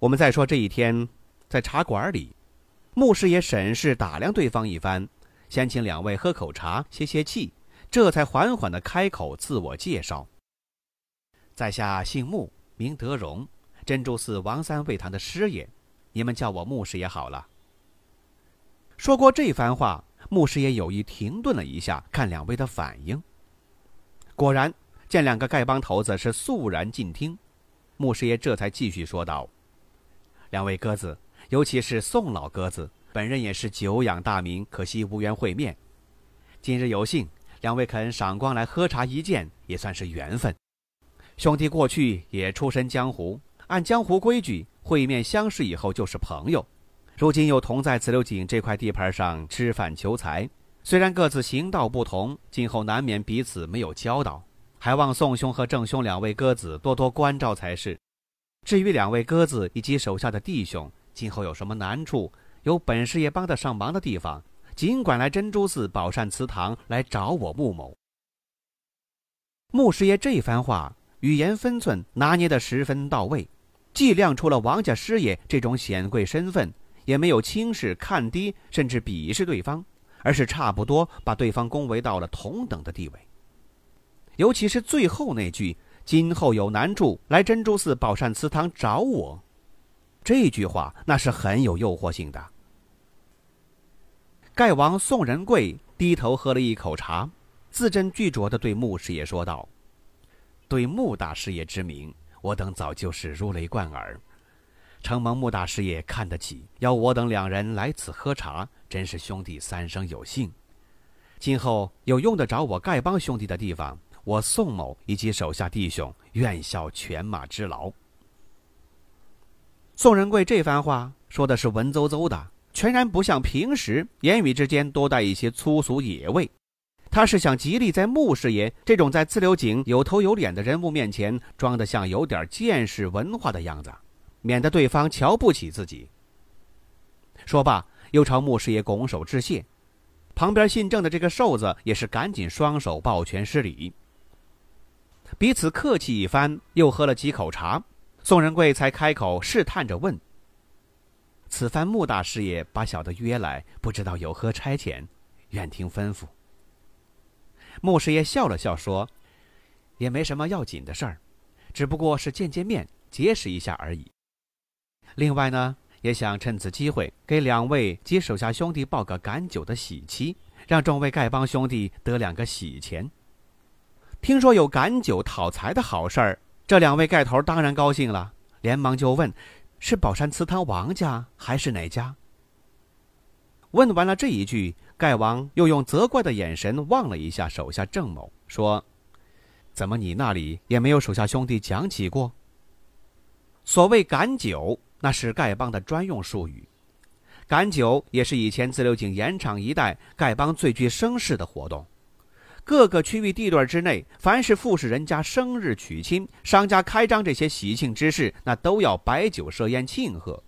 我们再说这一天，在茶馆里，穆师爷审视打量对方一番，先请两位喝口茶歇歇气，这才缓缓的开口自我介绍：“在下姓穆，名德荣，珍珠寺王三味堂的师爷，你们叫我穆师爷好了。”说过这番话，穆师爷有意停顿了一下，看两位的反应。果然，见两个丐帮头子是肃然静听，穆师爷这才继续说道。两位鸽子，尤其是宋老鸽子，本人也是久仰大名，可惜无缘会面。今日有幸，两位肯赏光来喝茶一见，也算是缘分。兄弟过去也出身江湖，按江湖规矩，会面相识以后就是朋友。如今又同在紫流井这块地盘上吃饭求财，虽然各自行道不同，今后难免彼此没有交道，还望宋兄和郑兄两位鸽子多多关照才是。至于两位鸽子以及手下的弟兄，今后有什么难处，有本事也帮得上忙的地方，尽管来珍珠寺宝善祠堂来找我穆某。穆师爷这番话语言分寸拿捏得十分到位，既亮出了王家师爷这种显贵身份，也没有轻视、看低甚至鄙视对方，而是差不多把对方恭维到了同等的地位。尤其是最后那句。今后有难处，来珍珠寺宝善祠堂找我。这句话那是很有诱惑性的。丐王宋仁贵低头喝了一口茶，字斟句酌地对穆师爷说道：“对穆大师爷之名，我等早就是如雷贯耳。承蒙穆大师爷看得起，邀我等两人来此喝茶，真是兄弟三生有幸。今后有用得着我丐帮兄弟的地方。”我宋某以及手下弟兄愿效犬马之劳。宋仁贵这番话说的是文绉绉的，全然不像平时言语之间多带一些粗俗野味。他是想极力在穆师爷这种在自流井有头有脸的人物面前装得像有点见识文化的样子，免得对方瞧不起自己。说罢，又朝穆师爷拱手致谢。旁边姓郑的这个瘦子也是赶紧双手抱拳施礼。彼此客气一番，又喝了几口茶，宋仁贵才开口试探着问：“此番穆大师爷把小的约来，不知道有何差遣，愿听吩咐。”穆师爷笑了笑说：“也没什么要紧的事儿，只不过是见见面，结识一下而已。另外呢，也想趁此机会给两位及手下兄弟报个赶酒的喜期，让众位丐帮兄弟得两个喜钱。”听说有赶酒讨财的好事儿，这两位盖头当然高兴了，连忙就问：“是宝山祠堂王家还是哪家？”问完了这一句，盖王又用责怪的眼神望了一下手下郑某，说：“怎么你那里也没有手下兄弟讲起过？”所谓赶酒，那是丐帮的专用术语，赶酒也是以前自流井盐场一带丐帮最具声势的活动。各个区域地段之内，凡是富士人家生日娶亲、商家开张这些喜庆之事，那都要摆酒设宴庆贺。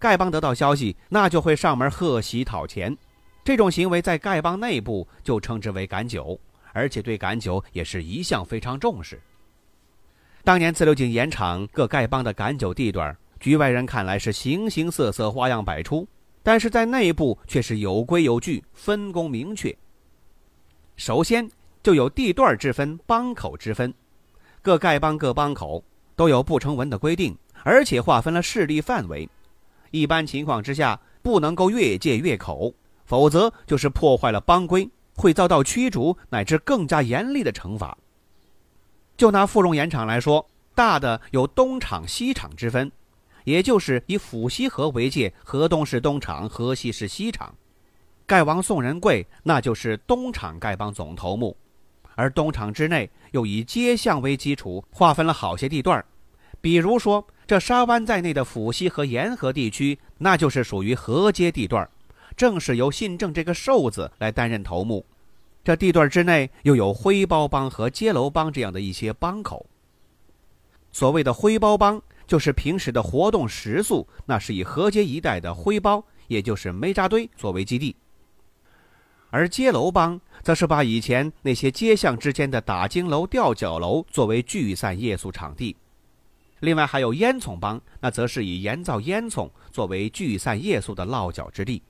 丐帮得到消息，那就会上门贺喜讨钱。这种行为在丐帮内部就称之为赶酒，而且对赶酒也是一向非常重视。当年自流井盐场各丐帮的赶酒地段，局外人看来是形形色色、花样百出，但是在内部却是有规有矩、分工明确。首先就有地段之分、帮口之分，各丐帮各帮口都有不成文的规定，而且划分了势力范围。一般情况之下，不能够越界越口，否则就是破坏了帮规，会遭到驱逐乃至更加严厉的惩罚。就拿富荣盐场来说，大的有东厂、西厂之分，也就是以府西河为界，河东是东厂，河西是西厂。丐王宋仁贵，那就是东厂丐帮总头目，而东厂之内又以街巷为基础，划分了好些地段比如说，这沙湾在内的府西和沿河地区，那就是属于河街地段，正是由信正这个瘦子来担任头目。这地段之内又有灰包帮和街楼帮这样的一些帮口。所谓的灰包帮，就是平时的活动食宿，那是以河街一带的灰包，也就是煤渣堆作为基地；而街楼帮，则是把以前那些街巷之间的打金楼、吊脚楼作为聚散夜宿场地。另外还有烟囱帮，那则是以盐造烟囱作为聚散夜宿的落脚之地。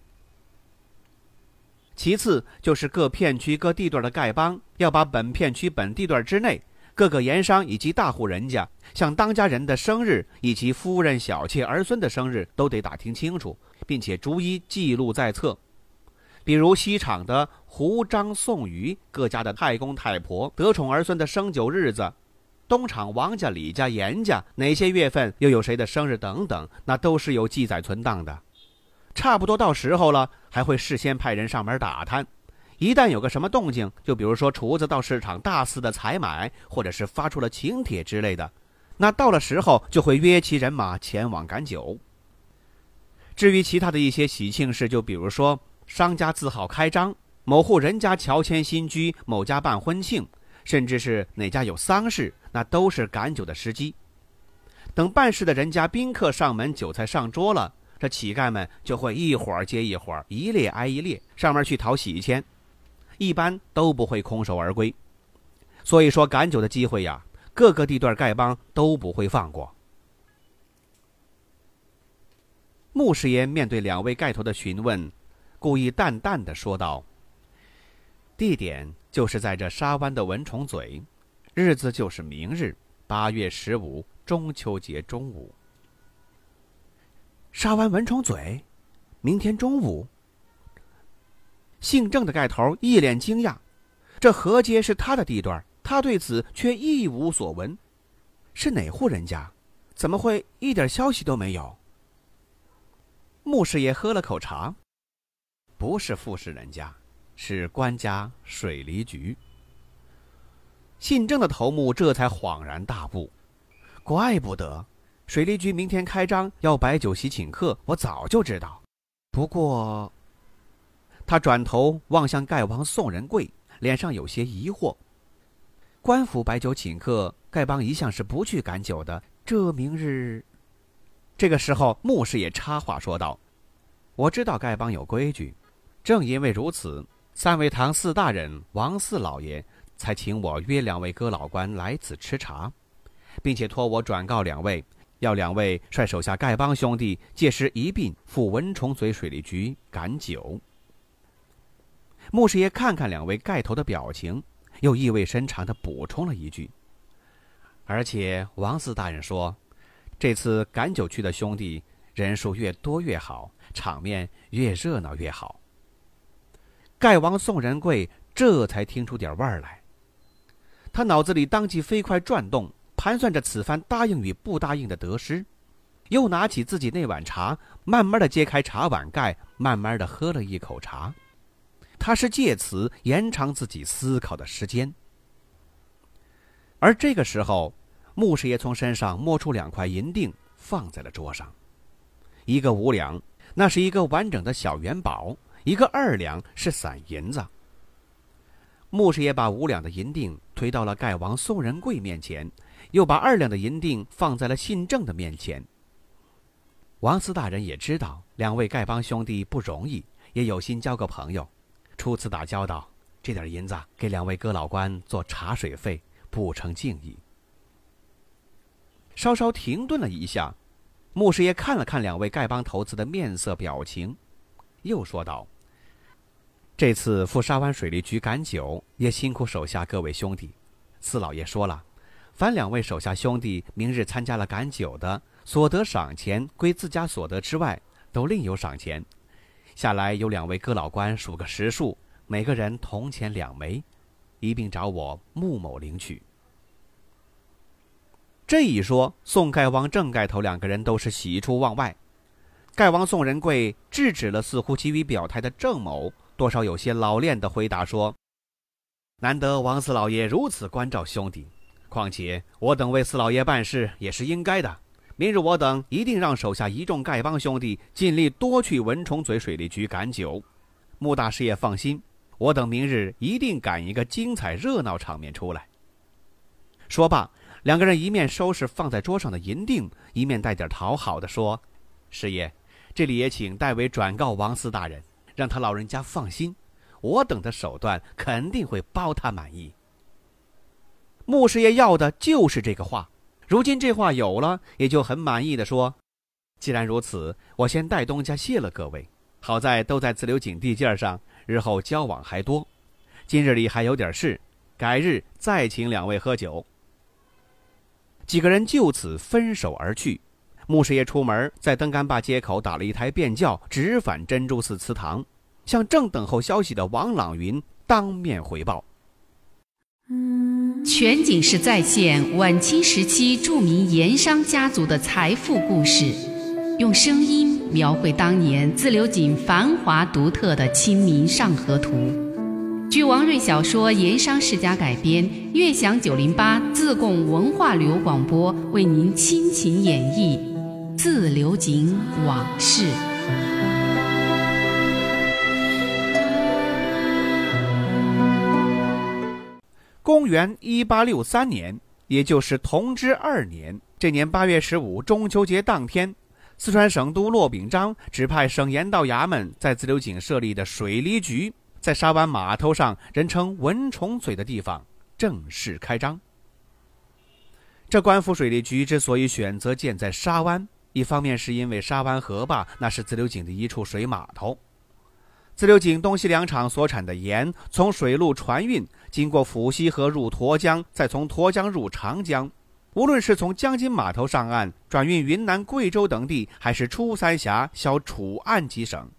其次就是各片区各地段的丐帮，要把本片区本地段之内各个盐商以及大户人家，像当家人的生日以及夫人、小妾、儿孙的生日，都得打听清楚，并且逐一记录在册。比如西厂的胡、张、宋、于各家的太公太婆得宠儿孙的生酒日子。东厂王家、李家、严家哪些月份又有谁的生日等等，那都是有记载存档的。差不多到时候了，还会事先派人上门打探。一旦有个什么动静，就比如说厨子到市场大肆的采买，或者是发出了请帖之类的，那到了时候就会约其人马前往赶酒。至于其他的一些喜庆事，就比如说商家字号开张，某户人家乔迁新居，某家办婚庆。甚至是哪家有丧事，那都是赶酒的时机。等办事的人家宾客上门，酒菜上桌了，这乞丐们就会一伙儿接一伙儿，一列挨一列上门去讨喜签，一般都不会空手而归。所以说，赶酒的机会呀，各个地段丐帮都不会放过。穆师爷面对两位盖头的询问，故意淡淡的说道：“地点。”就是在这沙湾的蚊虫嘴，日子就是明日八月十五中秋节中午。沙湾蚊虫嘴，明天中午。姓郑的盖头一脸惊讶，这河街是他的地段，他对此却一无所闻。是哪户人家？怎么会一点消息都没有？穆师爷喝了口茶，不是富士人家。是官家水利局。信正的头目这才恍然大悟，怪不得水利局明天开张要摆酒席请客，我早就知道。不过，他转头望向丐帮宋仁贵，脸上有些疑惑。官府摆酒请客，丐帮一向是不去赶酒的。这明日，这个时候，牧师也插话说道：“我知道丐帮有规矩，正因为如此。”三位堂四大人王四老爷才请我约两位哥老官来此吃茶，并且托我转告两位，要两位率手下丐帮兄弟届时一并赴蚊虫嘴水利局赶酒。穆师爷看看两位盖头的表情，又意味深长地补充了一句：“而且王四大人说，这次赶酒去的兄弟人数越多越好，场面越热闹越好。”盖王宋仁贵这才听出点味儿来，他脑子里当即飞快转动，盘算着此番答应与不答应的得失，又拿起自己那碗茶，慢慢的揭开茶碗盖，慢慢的喝了一口茶。他是借此延长自己思考的时间。而这个时候，穆师爷从身上摸出两块银锭，放在了桌上，一个五两，那是一个完整的小元宝。一个二两是散银子。穆师爷把五两的银锭推到了盖王宋仁贵面前，又把二两的银锭放在了信正的面前。王司大人也知道两位丐帮兄弟不容易，也有心交个朋友。初次打交道，这点银子给两位哥老官做茶水费，不成敬意。稍稍停顿了一下，穆师爷看了看两位丐帮头子的面色表情，又说道。这次赴沙湾水利局赶酒，也辛苦手下各位兄弟。四老爷说了，凡两位手下兄弟明日参加了赶酒的，所得赏钱归自家所得之外，都另有赏钱。下来有两位哥老官数个实数，每个人铜钱两枚，一并找我穆某领取。这一说，宋盖王、郑盖头两个人都是喜出望外。盖王宋仁贵制止了似乎急于表态的郑某。多少有些老练的回答说：“难得王四老爷如此关照兄弟，况且我等为四老爷办事也是应该的。明日我等一定让手下一众丐帮兄弟尽力多去文虫嘴水利局赶酒。穆大师也放心，我等明日一定赶一个精彩热闹场面出来。说罢，两个人一面收拾放在桌上的银锭，一面带点讨好的说：“师爷，这里也请代为转告王四大人，让他老人家放心，我等的手段肯定会包他满意。”穆师爷要的就是这个话。如今这话有了，也就很满意的说：“既然如此，我先代东家谢了各位。好在都在自流井地界上，日后交往还多。今日里还有点事，改日再请两位喝酒。”几个人就此分手而去。穆师爷出门，在登杆坝街口打了一台便轿，直返珍珠寺祠堂，向正等候消息的王朗云当面回报。全景式再现晚清时期著名盐商家族的财富故事，用声音描绘当年自流井繁华独特的《清明上河图》。据王瑞小说《盐商世家》改编，悦享九零八自贡文化旅游广播为您倾情演绎自流井往事。公元一八六三年，也就是同治二年，这年八月十五中秋节当天，四川省都骆秉章指派省盐道衙门在自流井设立的水利局，在沙湾码头上人称蚊虫嘴的地方正式开张。这官府水利局之所以选择建在沙湾，一方面是因为沙湾河坝那是自流井的一处水码头。自流井东西两厂所产的盐，从水路船运，经过抚溪河入沱江，再从沱江入长江。无论是从江津码头上岸转运云南、贵州等地，还是出三峡销楚岸几省，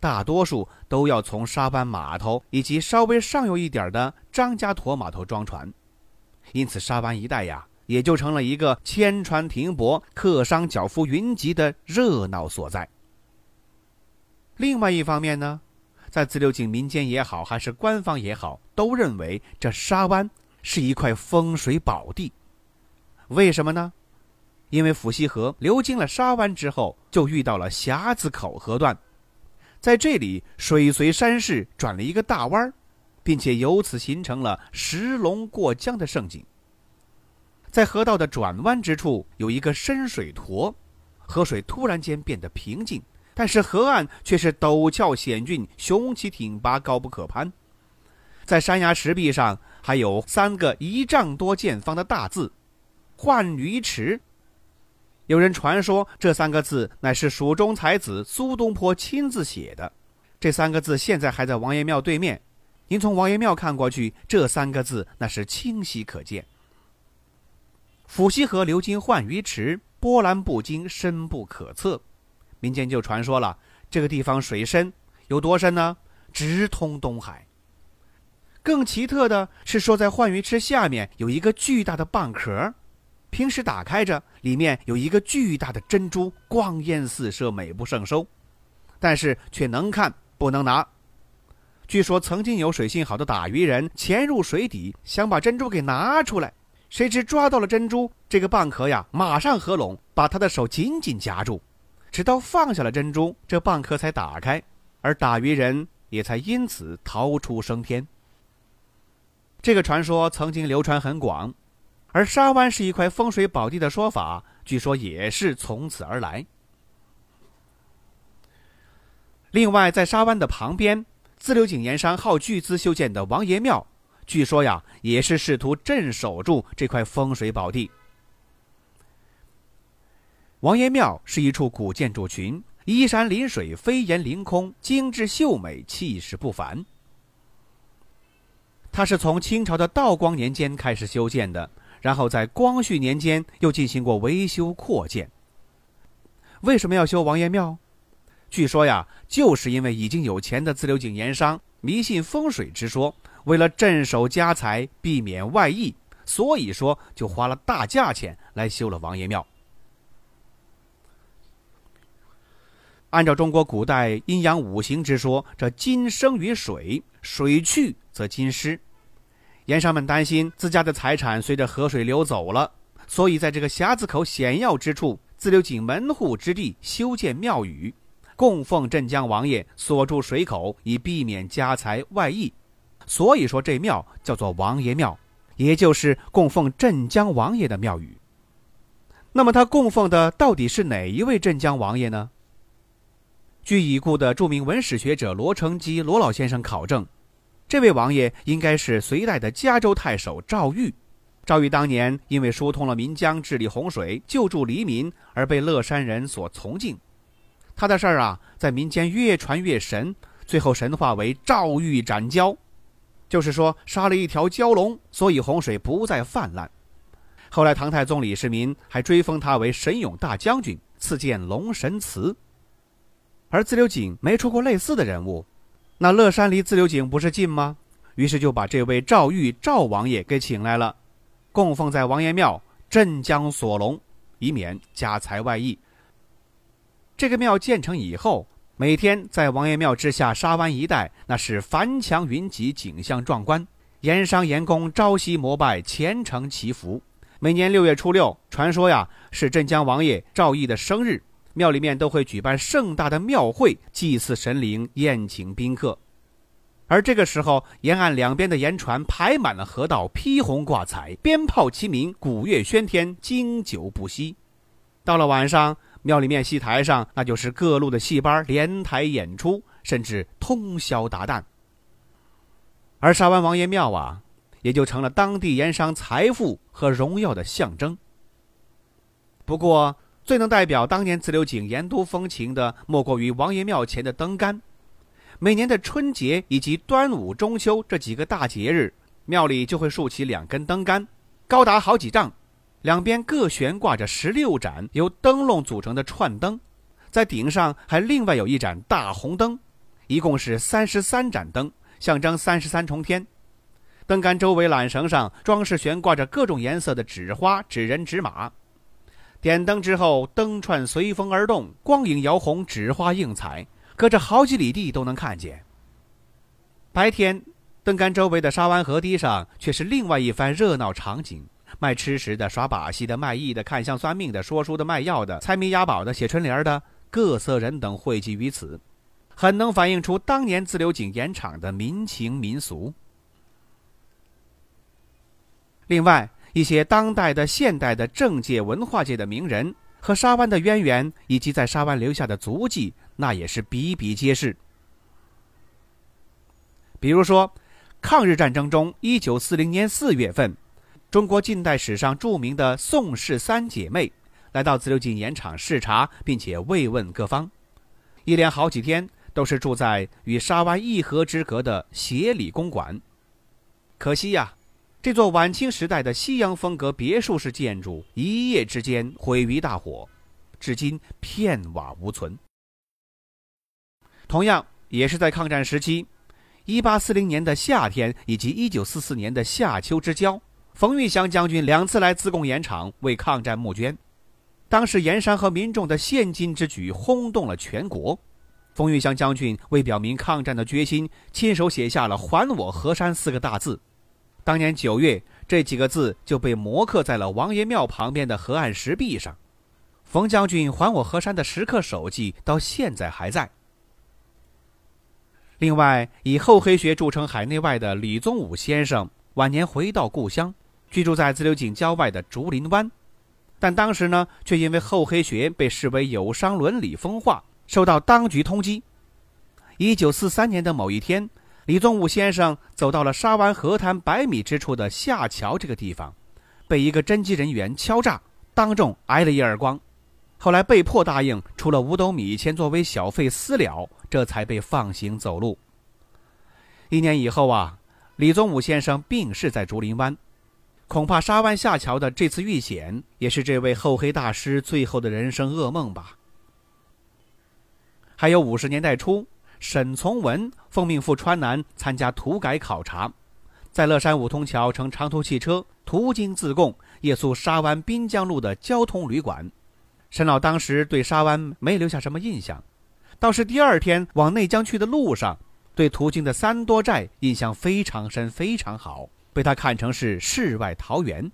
大多数都要从沙湾码头以及稍微上游一点的张家沱码头装船。因此，沙湾一带呀，也就成了一个千船停泊、客商脚夫云集的热闹所在。另外一方面呢？在自流井民间也好，还是官方也好，都认为这沙湾是一块风水宝地。为什么呢？因为抚溪河流经了沙湾之后，就遇到了匣子口河段，在这里水随山势转了一个大弯儿并且由此形成了石龙过江的盛景。在河道的转弯之处有一个深水沱，河水突然间变得平静。但是河岸却是陡峭险峻、雄奇挺拔、高不可攀，在山崖石壁上还有三个一丈多见方的大字“浣鱼池”。有人传说这三个字乃是蜀中才子苏东坡亲自写的。这三个字现在还在王爷庙对面，您从王爷庙看过去，这三个字那是清晰可见。抚溪河流经浣鱼池，波澜不惊，深不可测。民间就传说了，这个地方水深有多深呢？直通东海。更奇特的是，说在浣鱼池下面有一个巨大的蚌壳，平时打开着，里面有一个巨大的珍珠，光艳四射，美不胜收，但是却能看不能拿。据说曾经有水性好的打鱼人潜入水底，想把珍珠给拿出来，谁知抓到了珍珠，这个蚌壳呀，马上合拢，把他的手紧紧夹住。直到放下了珍珠，这蚌壳才打开，而打鱼人也才因此逃出升天。这个传说曾经流传很广，而沙湾是一块风水宝地的说法，据说也是从此而来。另外，在沙湾的旁边，自流井盐商耗巨资修建的王爷庙，据说呀，也是试图镇守住这块风水宝地。王爷庙是一处古建筑群，依山临水，飞檐凌空，精致秀美，气势不凡。它是从清朝的道光年间开始修建的，然后在光绪年间又进行过维修扩建。为什么要修王爷庙？据说呀，就是因为已经有钱的自流井盐商迷信风水之说，为了镇守家财，避免外溢，所以说就花了大价钱来修了王爷庙。按照中国古代阴阳五行之说，这金生于水，水去则金失。盐商们担心自家的财产随着河水流走了，所以在这个匣子口险要之处，自留井门户之地修建庙宇，供奉镇江王爷，锁住水口，以避免家财外溢。所以说这庙叫做王爷庙，也就是供奉镇江王爷的庙宇。那么他供奉的到底是哪一位镇江王爷呢？据已故的著名文史学者罗成基罗老先生考证。这位王爷应该是隋代的嘉州太守赵玉。赵玉当年因为疏通了岷江、治理洪水、救助黎民，而被乐山人所崇敬。他的事儿啊，在民间越传越神，最后神化为赵玉斩蛟，就是说杀了一条蛟龙，所以洪水不再泛滥。后来唐太宗李世民还追封他为神勇大将军，赐建龙神祠。而自流井没出过类似的人物。那乐山离自流井不是近吗？于是就把这位赵玉赵王爷给请来了，供奉在王爷庙镇江锁龙，以免家财外溢。这个庙建成以后，每天在王爷庙之下沙湾一带，那是繁墙云集，景象壮观。盐商盐工朝夕膜拜，虔诚祈福。每年六月初六，传说呀是镇江王爷赵毅的生日。庙里面都会举办盛大的庙会，祭祀神灵，宴请宾客。而这个时候，沿岸两边的盐船排满了河道，披红挂彩，鞭炮齐鸣，鼓乐喧天，经久不息。到了晚上，庙里面戏台上那就是各路的戏班连台演出，甚至通宵达旦。而沙湾王爷庙啊，也就成了当地盐商财富和荣耀的象征。不过，最能代表当年自流井盐都风情的，莫过于王爷庙前的灯杆。每年的春节以及端午、中秋这几个大节日，庙里就会竖起两根灯杆，高达好几丈，两边各悬挂着十六盏由灯笼组成的串灯，在顶上还另外有一盏大红灯，一共是三十三盏灯，象征三十三重天。灯杆周围缆绳上装饰悬挂着各种颜色的纸花、纸人、纸马。点灯之后，灯串随风而动，光影摇红，纸花映彩，隔着好几里地都能看见。白天，灯杆周围的沙湾河堤上却是另外一番热闹场景：卖吃食的、耍把戏的、卖艺的、看相算命的、说书的、卖药的、猜谜押宝的、写春联的，各色人等汇集于此，很能反映出当年自流井盐场的民情民俗。另外。一些当代的、现代的政界、文化界的名人和沙湾的渊源，以及在沙湾留下的足迹，那也是比比皆是。比如说，抗日战争中，一九四零年四月份，中国近代史上著名的宋氏三姐妹来到自流井盐场视察，并且慰问各方，一连好几天都是住在与沙湾一河之隔的协理公馆。可惜呀。这座晚清时代的西洋风格别墅式建筑一夜之间毁于大火，至今片瓦无存。同样也是在抗战时期，1840年的夏天以及1944年的夏秋之交，冯玉祥将军两次来自贡盐场为抗战募捐。当时盐商和民众的献金之举轰动了全国。冯玉祥将军为表明抗战的决心，亲手写下了“还我河山”四个大字。当年九月，这几个字就被摹刻在了王爷庙旁边的河岸石壁上。冯将军还我河山的石刻手迹到现在还在。另外，以厚黑学著称海内外的李宗武先生，晚年回到故乡，居住在自流井郊外的竹林湾，但当时呢，却因为厚黑学被视为有伤伦理风化，受到当局通缉。一九四三年的某一天。李宗武先生走到了沙湾河滩百米之处的下桥这个地方，被一个侦缉人员敲诈，当众挨了一耳光，后来被迫答应出了五斗米钱作为小费私了，这才被放行走路。一年以后啊，李宗武先生病逝在竹林湾，恐怕沙湾下桥的这次遇险，也是这位厚黑大师最后的人生噩梦吧。还有五十年代初。沈从文奉命赴川南参加土改考察，在乐山五通桥乘长途汽车途经自贡，夜宿沙湾滨江路的交通旅馆。沈老当时对沙湾没留下什么印象，倒是第二天往内江去的路上，对途经的三多寨印象非常深，非常好，被他看成是世外桃源。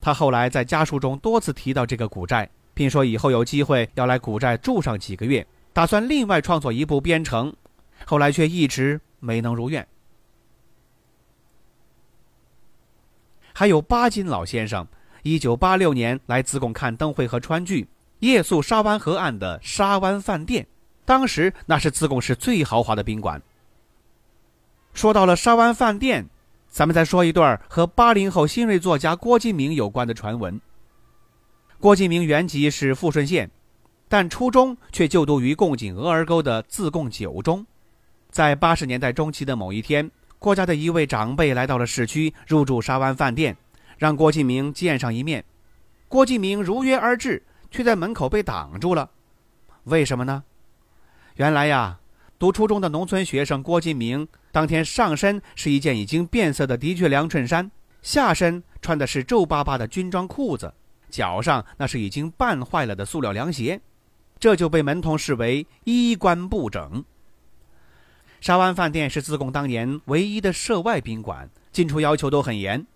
他后来在家书中多次提到这个古寨，并说以后有机会要来古寨住上几个月，打算另外创作一部编程，后来却一直没能如愿。还有巴金老先生，一九八六年来自贡看灯会和川剧，夜宿沙湾河岸的沙湾饭店，当时那是自贡市最豪华的宾馆。说到了沙湾饭店。咱们再说一段和八零后新锐作家郭敬明有关的传闻。郭敬明原籍是富顺县，但初中却就读于贡井鹅儿沟的自贡九中。在八十年代中期的某一天，郭家的一位长辈来到了市区，入住沙湾饭店，让郭敬明见上一面。郭敬明如约而至，却在门口被挡住了。为什么呢？原来呀。读初中的农村学生郭敬明，当天上身是一件已经变色的的确良衬衫，下身穿的是皱巴巴的军装裤子，脚上那是已经绊坏了的塑料凉鞋，这就被门童视为衣冠不整。沙湾饭店是自贡当年唯一的涉外宾馆，进出要求都很严。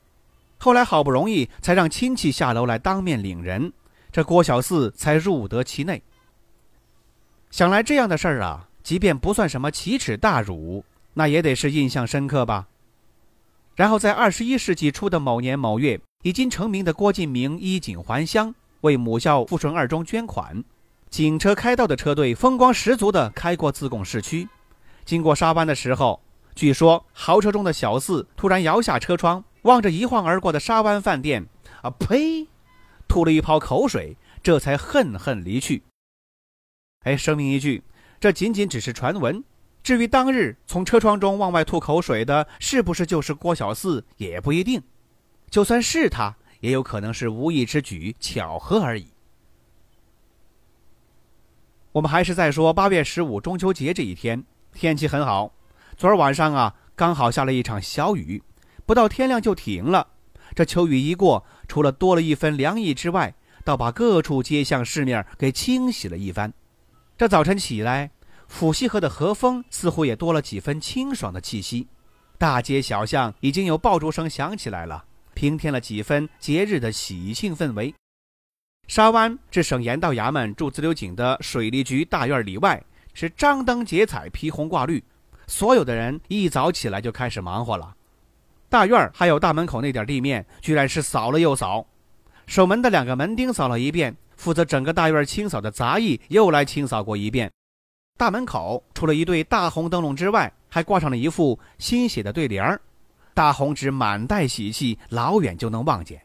后来好不容易才让亲戚下楼来当面领人，这郭小四才入得其内。想来这样的事儿啊。即便不算什么奇耻大辱，那也得是印象深刻吧。然后在二十一世纪初的某年某月，已经成名的郭敬明衣锦还乡，为母校富顺二中捐款。警车开道的车队风光十足地开过自贡市区，经过沙湾的时候，据说豪车中的小四突然摇下车窗，望着一晃而过的沙湾饭店，啊呸，吐了一泡口水，这才恨恨离去。哎，声明一句。这仅仅只是传闻，至于当日从车窗中往外吐口水的，是不是就是郭小四，也不一定。就算是他，也有可能是无意之举，巧合而已。我们还是再说八月十五中秋节这一天，天气很好。昨儿晚上啊，刚好下了一场小雨，不到天亮就停了。这秋雨一过，除了多了一分凉意之外，倒把各处街巷市面给清洗了一番。这早晨起来，抚溪河的河风似乎也多了几分清爽的气息，大街小巷已经有爆竹声响起来了，平添了几分节日的喜庆氛围。沙湾至省盐道衙门驻自流井的水利局大院里外是张灯结彩、披红挂绿，所有的人一早起来就开始忙活了。大院还有大门口那点地面，居然是扫了又扫，守门的两个门钉扫了一遍。负责整个大院清扫的杂役又来清扫过一遍，大门口除了一对大红灯笼之外，还挂上了一副新写的对联儿，大红纸满带喜气，老远就能望见。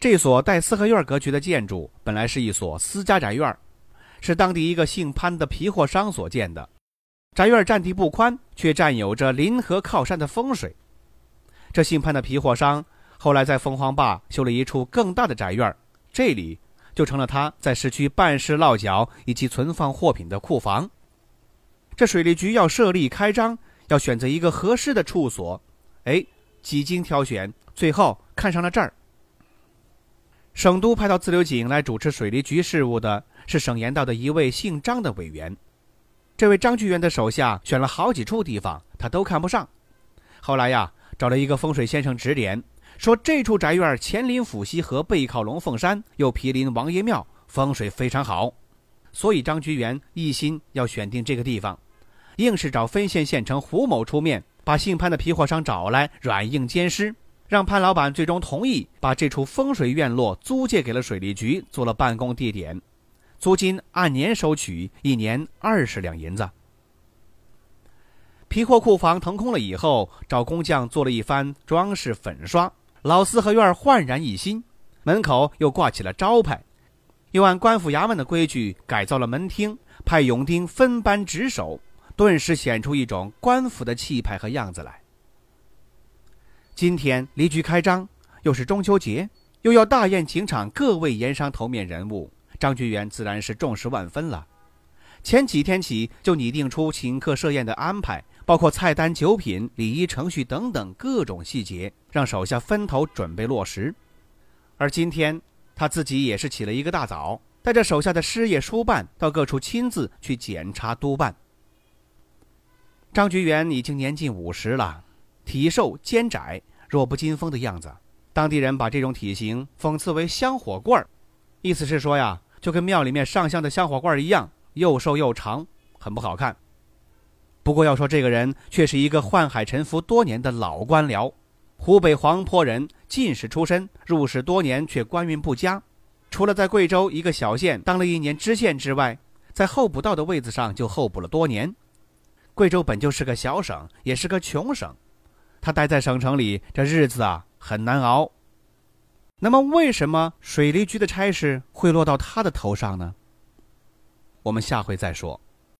这所带四合院格局的建筑本来是一所私家宅院，是当地一个姓潘的皮货商所建的。宅院占地不宽，却占有着临河靠山的风水。这姓潘的皮货商。后来在凤凰坝修了一处更大的宅院，这里就成了他在市区办事落脚以及存放货品的库房。这水利局要设立开张，要选择一个合适的处所，哎，几经挑选，最后看上了这儿。省都派到自流井来主持水利局事务的是省盐道的一位姓张的委员，这位张局员的手下选了好几处地方，他都看不上。后来呀，找了一个风水先生指点。说这处宅院前临抚溪河，背靠龙凤山，又毗邻王爷庙，风水非常好，所以张居元一心要选定这个地方，硬是找分县县城胡某出面，把姓潘的皮货商找来软硬兼施，让潘老板最终同意把这处风水院落租借给了水利局做了办公地点，租金按年收取，一年二十两银子。皮货库房腾空了以后，找工匠做了一番装饰粉刷。老四合院焕然一新，门口又挂起了招牌，又按官府衙门的规矩改造了门厅，派勇丁分班值守，顿时显出一种官府的气派和样子来。今天离局开张，又是中秋节，又要大宴请场各位盐商头面人物，张局员自然是重视万分了。前几天起就拟定出请客设宴的安排。包括菜单、酒品、礼仪程序等等各种细节，让手下分头准备落实。而今天他自己也是起了一个大早，带着手下的师爷、书办到各处亲自去检查督办。张局员已经年近五十了，体瘦肩窄、弱不禁风的样子。当地人把这种体型讽刺为“香火罐儿”，意思是说呀，就跟庙里面上香的香火罐一样，又瘦又长，很不好看。不过要说这个人，却是一个宦海沉浮多年的老官僚，湖北黄陂人，进士出身，入仕多年却官运不佳。除了在贵州一个小县当了一年知县之外，在候补道的位子上就候补了多年。贵州本就是个小省，也是个穷省，他待在省城里，这日子啊很难熬。那么，为什么水利局的差事会落到他的头上呢？我们下回再说。